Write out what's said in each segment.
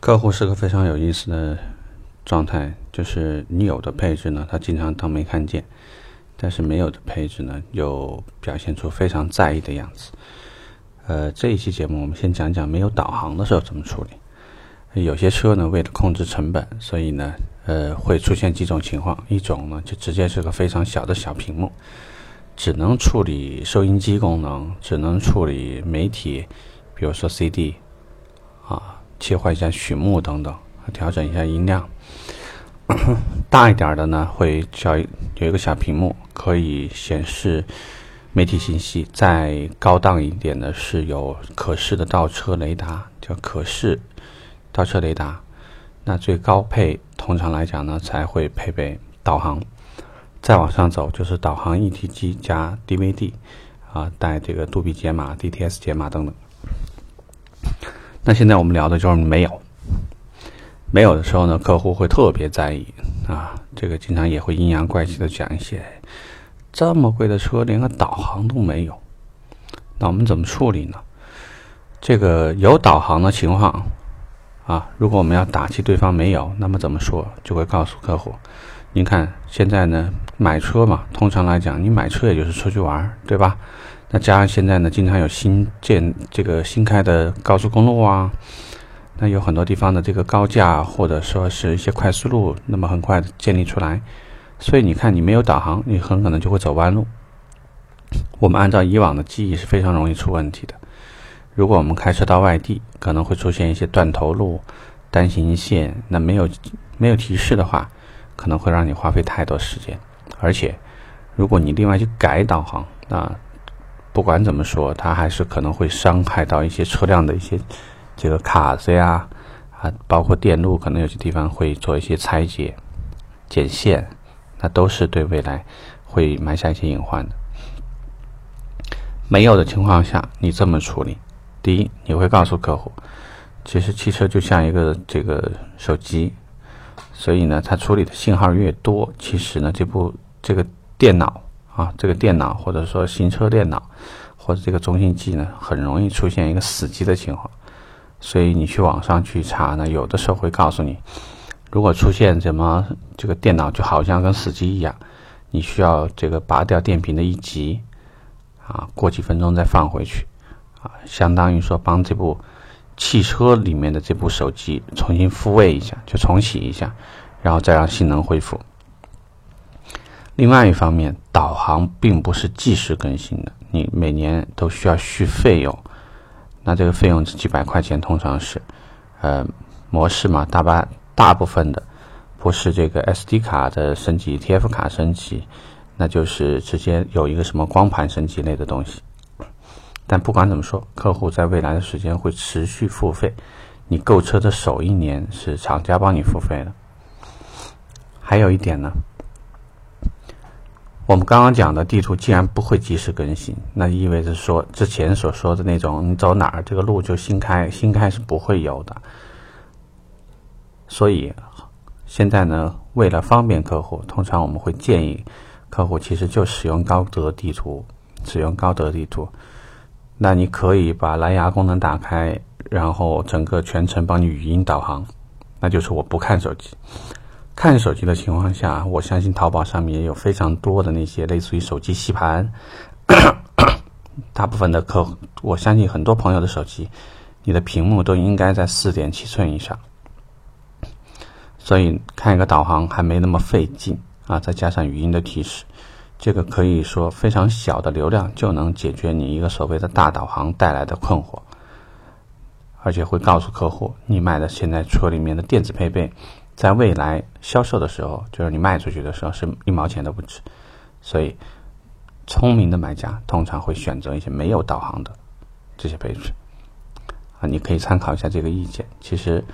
客户是个非常有意思的状态，就是你有的配置呢，他经常当没看见；但是没有的配置呢，又表现出非常在意的样子。呃，这一期节目我们先讲讲没有导航的时候怎么处理。有些车呢，为了控制成本，所以呢，呃，会出现几种情况：一种呢，就直接是个非常小的小屏幕，只能处理收音机功能，只能处理媒体，比如说 CD 啊。切换一下曲目等等，调整一下音量。大一点的呢，会小有一个小屏幕，可以显示媒体信息。再高档一点的是有可视的倒车雷达，叫可视倒车雷达。那最高配通常来讲呢，才会配备导航。再往上走就是导航一体机加 DVD，啊，带这个杜比解码、DTS 解码等等。那现在我们聊的就是没有，没有的时候呢，客户会特别在意啊，这个经常也会阴阳怪气的讲一些，这么贵的车连个导航都没有，那我们怎么处理呢？这个有导航的情况啊，如果我们要打击对方没有，那么怎么说？就会告诉客户，您看现在呢，买车嘛，通常来讲，你买车也就是出去玩，对吧？那加上现在呢，经常有新建这个新开的高速公路啊，那有很多地方的这个高架或者说是一些快速路，那么很快建立出来，所以你看你没有导航，你很可能就会走弯路。我们按照以往的记忆是非常容易出问题的。如果我们开车到外地，可能会出现一些断头路、单行线，那没有没有提示的话，可能会让你花费太多时间。而且，如果你另外去改导航，那不管怎么说，它还是可能会伤害到一些车辆的一些这个卡子呀，啊，包括电路，可能有些地方会做一些拆解、剪线，那都是对未来会埋下一些隐患的。没有的情况下，你这么处理：第一，你会告诉客户，其实汽车就像一个这个手机，所以呢，它处理的信号越多，其实呢，这部这个电脑。啊，这个电脑或者说行车电脑，或者这个中心机呢，很容易出现一个死机的情况。所以你去网上去查呢，有的时候会告诉你，如果出现什么这个电脑就好像跟死机一样，你需要这个拔掉电瓶的一级，啊，过几分钟再放回去，啊，相当于说帮这部汽车里面的这部手机重新复位一下，就重启一下，然后再让性能恢复。另外一方面，导航并不是即时更新的，你每年都需要续费用。那这个费用是几百块钱，通常是，呃，模式嘛，大巴大部分的不是这个 SD 卡的升级、TF 卡升级，那就是直接有一个什么光盘升级类的东西。但不管怎么说，客户在未来的时间会持续付费。你购车的首一年是厂家帮你付费的。还有一点呢。我们刚刚讲的地图既然不会及时更新，那意味着说之前所说的那种你走哪儿这个路就新开，新开是不会有的。所以现在呢，为了方便客户，通常我们会建议客户其实就使用高德地图，使用高德地图。那你可以把蓝牙功能打开，然后整个全程帮你语音导航，那就是我不看手机。看手机的情况下，我相信淘宝上面也有非常多的那些类似于手机吸盘。大部分的客户，我相信很多朋友的手机，你的屏幕都应该在四点七寸以上，所以看一个导航还没那么费劲啊！再加上语音的提示，这个可以说非常小的流量就能解决你一个所谓的大导航带来的困惑，而且会告诉客户你买的现在车里面的电子配备。在未来销售的时候，就是你卖出去的时候是一毛钱都不值，所以聪明的买家通常会选择一些没有导航的这些配置啊，你可以参考一下这个意见。其实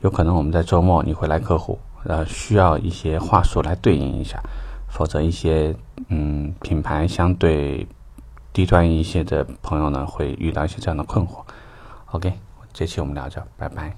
有可能我们在周末你会来客户，呃，需要一些话术来对应一下，否则一些嗯品牌相对低端一些的朋友呢，会遇到一些这样的困惑。OK，这期我们聊着，拜拜。